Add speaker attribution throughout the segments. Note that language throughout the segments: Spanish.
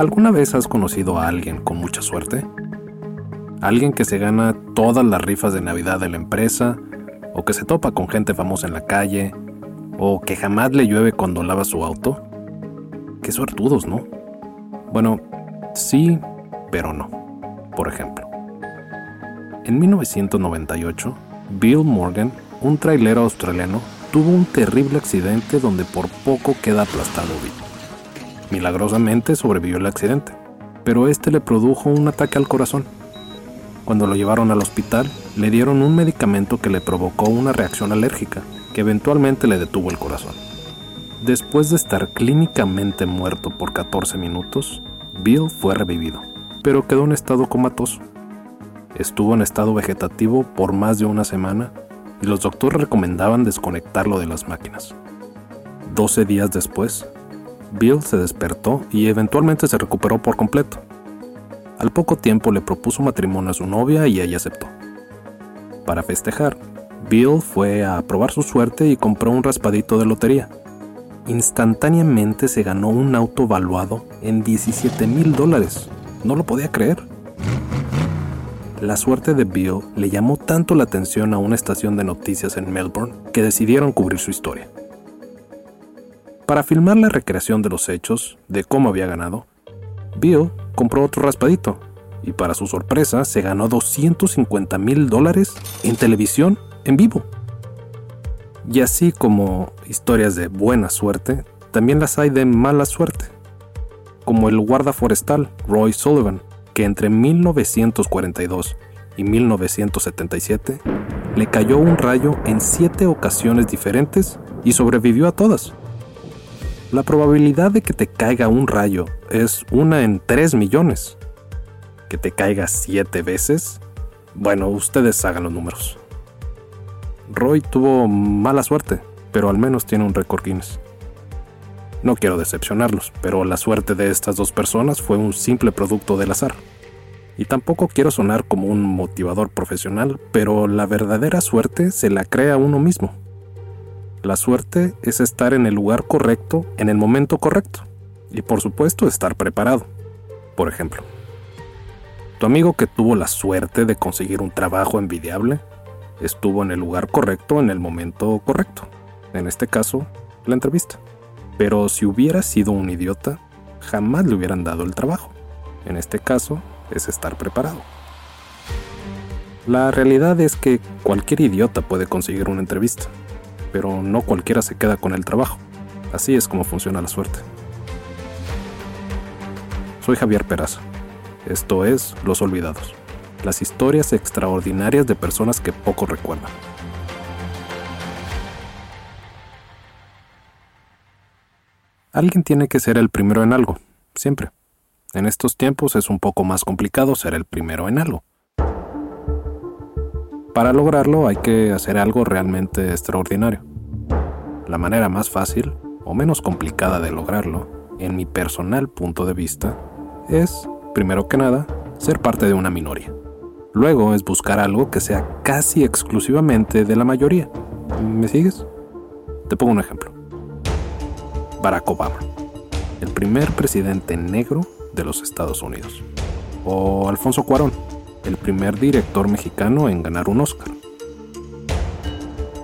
Speaker 1: ¿Alguna vez has conocido a alguien con mucha suerte? ¿Alguien que se gana todas las rifas de Navidad de la empresa? ¿O que se topa con gente famosa en la calle? ¿O que jamás le llueve cuando lava su auto? Qué suertudos, ¿no? Bueno, sí, pero no. Por ejemplo, en 1998, Bill Morgan, un trailero australiano, tuvo un terrible accidente donde por poco queda aplastado vivo. Milagrosamente sobrevivió el accidente, pero este le produjo un ataque al corazón. Cuando lo llevaron al hospital, le dieron un medicamento que le provocó una reacción alérgica, que eventualmente le detuvo el corazón. Después de estar clínicamente muerto por 14 minutos, Bill fue revivido, pero quedó en estado comatoso. Estuvo en estado vegetativo por más de una semana y los doctores recomendaban desconectarlo de las máquinas. 12 días después, Bill se despertó y eventualmente se recuperó por completo. Al poco tiempo le propuso matrimonio a su novia y ella aceptó. Para festejar, Bill fue a probar su suerte y compró un raspadito de lotería. Instantáneamente se ganó un auto valuado en 17 mil dólares. No lo podía creer. La suerte de Bill le llamó tanto la atención a una estación de noticias en Melbourne que decidieron cubrir su historia. Para filmar la recreación de los hechos, de cómo había ganado, Bill compró otro raspadito y para su sorpresa se ganó 250 mil dólares en televisión en vivo. Y así como historias de buena suerte, también las hay de mala suerte, como el guarda forestal Roy Sullivan, que entre 1942 y 1977 le cayó un rayo en siete ocasiones diferentes y sobrevivió a todas. La probabilidad de que te caiga un rayo es una en 3 millones. Que te caiga 7 veces, bueno, ustedes hagan los números. Roy tuvo mala suerte, pero al menos tiene un récord Guinness. No quiero decepcionarlos, pero la suerte de estas dos personas fue un simple producto del azar. Y tampoco quiero sonar como un motivador profesional, pero la verdadera suerte se la crea uno mismo. La suerte es estar en el lugar correcto en el momento correcto. Y por supuesto estar preparado. Por ejemplo, tu amigo que tuvo la suerte de conseguir un trabajo envidiable estuvo en el lugar correcto en el momento correcto. En este caso, la entrevista. Pero si hubiera sido un idiota, jamás le hubieran dado el trabajo. En este caso, es estar preparado. La realidad es que cualquier idiota puede conseguir una entrevista pero no cualquiera se queda con el trabajo. Así es como funciona la suerte. Soy Javier Peraza. Esto es Los Olvidados, las historias extraordinarias de personas que poco recuerdan. Alguien tiene que ser el primero en algo, siempre. En estos tiempos es un poco más complicado ser el primero en algo. Para lograrlo hay que hacer algo realmente extraordinario. La manera más fácil o menos complicada de lograrlo, en mi personal punto de vista, es, primero que nada, ser parte de una minoría. Luego es buscar algo que sea casi exclusivamente de la mayoría. ¿Me sigues? Te pongo un ejemplo. Barack Obama, el primer presidente negro de los Estados Unidos. O Alfonso Cuarón, el primer director mexicano en ganar un Oscar.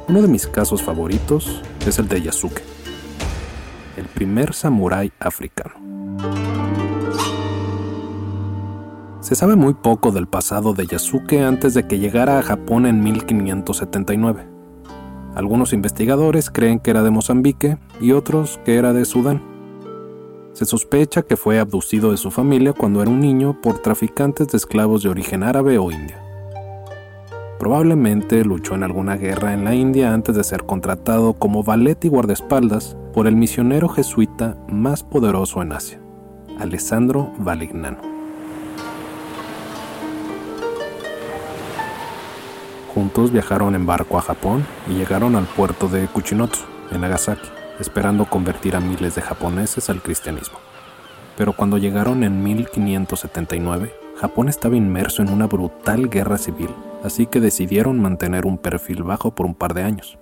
Speaker 1: Uno de mis casos favoritos es el de Yasuke, el primer samurái africano. Se sabe muy poco del pasado de Yasuke antes de que llegara a Japón en 1579. Algunos investigadores creen que era de Mozambique y otros que era de Sudán. Se sospecha que fue abducido de su familia cuando era un niño por traficantes de esclavos de origen árabe o indio. Probablemente luchó en alguna guerra en la India antes de ser contratado como valet y guardaespaldas por el misionero jesuita más poderoso en Asia, Alessandro Valignano. Juntos viajaron en barco a Japón y llegaron al puerto de Kuchinotsu, en Nagasaki, esperando convertir a miles de japoneses al cristianismo. Pero cuando llegaron en 1579, Japón estaba inmerso en una brutal guerra civil así que decidieron mantener un perfil bajo por un par de años.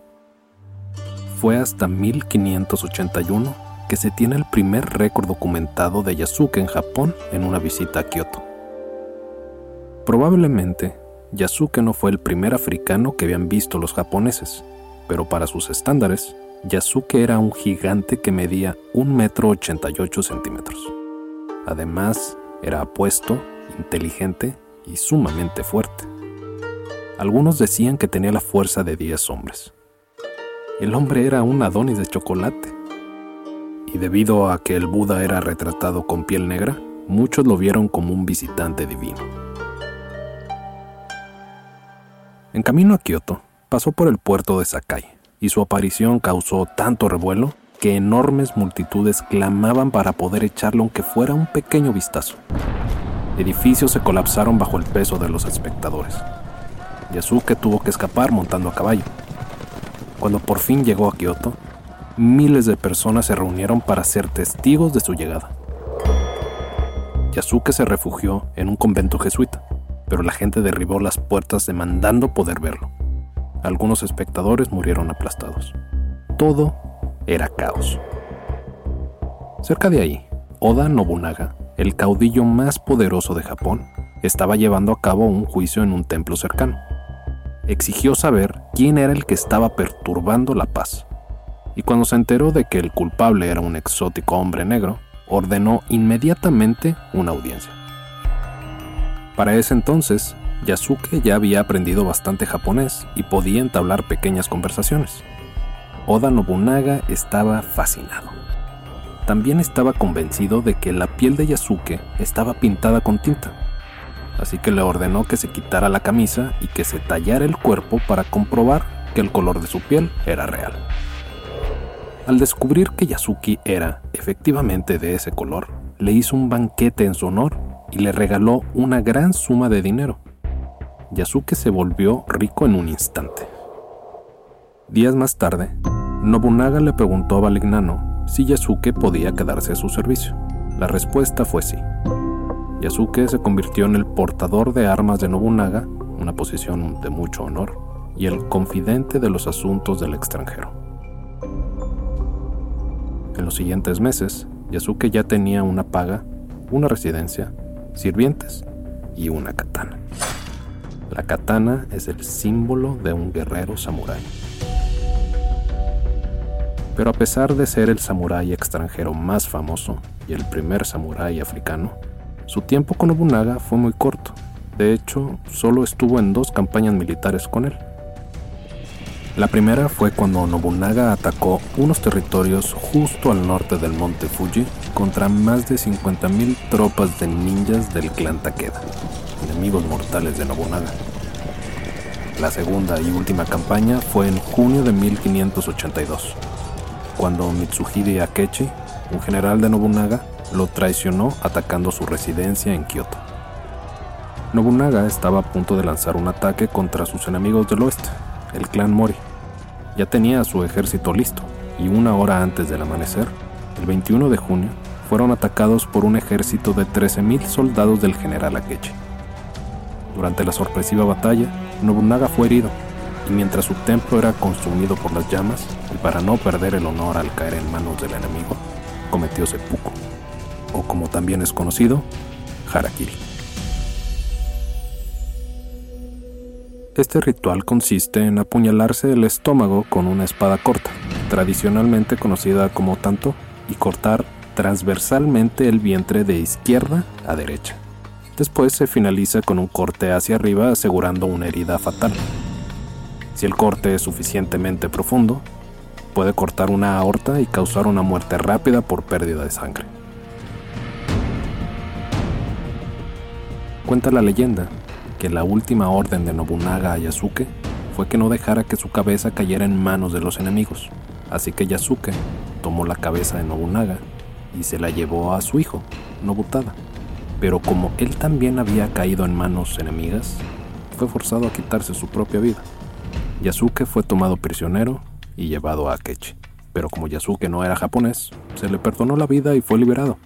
Speaker 1: Fue hasta 1581 que se tiene el primer récord documentado de Yasuke en Japón en una visita a Kioto. Probablemente, Yasuke no fue el primer africano que habían visto los japoneses, pero para sus estándares, Yasuke era un gigante que medía 1,88 metro 88 centímetros. Además, era apuesto, inteligente y sumamente fuerte. Algunos decían que tenía la fuerza de diez hombres. El hombre era un Adonis de chocolate. Y debido a que el Buda era retratado con piel negra, muchos lo vieron como un visitante divino. En camino a Kioto, pasó por el puerto de Sakai, y su aparición causó tanto revuelo que enormes multitudes clamaban para poder echarle aunque fuera un pequeño vistazo. Edificios se colapsaron bajo el peso de los espectadores. Yasuke tuvo que escapar montando a caballo. Cuando por fin llegó a Kioto, miles de personas se reunieron para ser testigos de su llegada. Yasuke se refugió en un convento jesuita, pero la gente derribó las puertas demandando poder verlo. Algunos espectadores murieron aplastados. Todo era caos. Cerca de ahí, Oda Nobunaga, el caudillo más poderoso de Japón, estaba llevando a cabo un juicio en un templo cercano exigió saber quién era el que estaba perturbando la paz. Y cuando se enteró de que el culpable era un exótico hombre negro, ordenó inmediatamente una audiencia. Para ese entonces, Yasuke ya había aprendido bastante japonés y podía entablar pequeñas conversaciones. Oda Nobunaga estaba fascinado. También estaba convencido de que la piel de Yasuke estaba pintada con tinta así que le ordenó que se quitara la camisa y que se tallara el cuerpo para comprobar que el color de su piel era real. Al descubrir que Yasuki era efectivamente de ese color, le hizo un banquete en su honor y le regaló una gran suma de dinero. Yasuke se volvió rico en un instante. Días más tarde, Nobunaga le preguntó a Valignano si Yasuke podía quedarse a su servicio. La respuesta fue sí. Yasuke se convirtió en el portador de armas de Nobunaga, una posición de mucho honor, y el confidente de los asuntos del extranjero. En los siguientes meses, Yasuke ya tenía una paga, una residencia, sirvientes y una katana. La katana es el símbolo de un guerrero samurái. Pero a pesar de ser el samurái extranjero más famoso y el primer samurái africano, su tiempo con Nobunaga fue muy corto. De hecho, solo estuvo en dos campañas militares con él. La primera fue cuando Nobunaga atacó unos territorios justo al norte del monte Fuji contra más de 50.000 tropas de ninjas del clan Takeda, enemigos mortales de Nobunaga. La segunda y última campaña fue en junio de 1582, cuando Mitsuhide Akechi, un general de Nobunaga, lo traicionó atacando su residencia en Kioto. Nobunaga estaba a punto de lanzar un ataque contra sus enemigos del oeste, el clan Mori. Ya tenía su ejército listo, y una hora antes del amanecer, el 21 de junio, fueron atacados por un ejército de 13.000 soldados del general Akechi. Durante la sorpresiva batalla, Nobunaga fue herido, y mientras su templo era consumido por las llamas, y para no perder el honor al caer en manos del enemigo, cometió seppuku o como también es conocido, harakiri. Este ritual consiste en apuñalarse el estómago con una espada corta, tradicionalmente conocida como tanto, y cortar transversalmente el vientre de izquierda a derecha. Después se finaliza con un corte hacia arriba asegurando una herida fatal. Si el corte es suficientemente profundo, puede cortar una aorta y causar una muerte rápida por pérdida de sangre. Cuenta la leyenda que la última orden de Nobunaga a Yasuke fue que no dejara que su cabeza cayera en manos de los enemigos, así que Yasuke tomó la cabeza de Nobunaga y se la llevó a su hijo, Nobutada. Pero como él también había caído en manos enemigas, fue forzado a quitarse su propia vida. Yasuke fue tomado prisionero y llevado a Akechi. Pero como Yasuke no era japonés, se le perdonó la vida y fue liberado.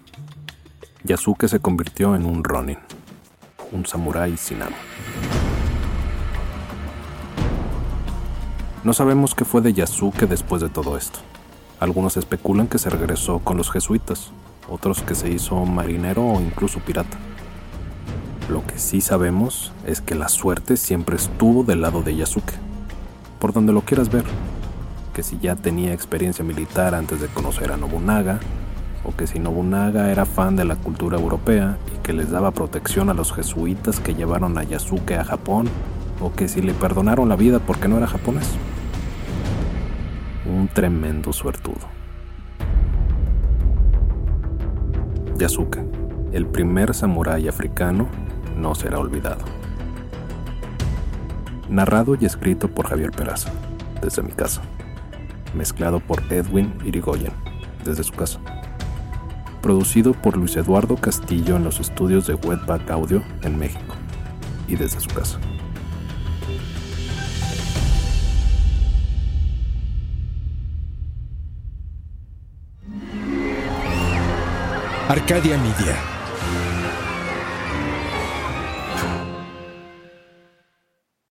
Speaker 1: Yasuke se convirtió en un Ronin, un samurái sin amo. No sabemos qué fue de Yasuke después de todo esto. Algunos especulan que se regresó con los jesuitas, otros que se hizo marinero o incluso pirata. Lo que sí sabemos es que la suerte siempre estuvo del lado de Yasuke, por donde lo quieras ver, que si ya tenía experiencia militar antes de conocer a Nobunaga, o que si Nobunaga era fan de la cultura europea y que les daba protección a los jesuitas que llevaron a Yasuke a Japón, o que si le perdonaron la vida porque no era japonés un tremendo suertudo. Yasuke, el primer samurái africano, no será olvidado. Narrado y escrito por Javier Peraza, desde mi casa. Mezclado por Edwin Irigoyen, desde su casa. Producido por Luis Eduardo Castillo en los estudios de Wetback Audio en México y desde su casa.
Speaker 2: Arcadia Media.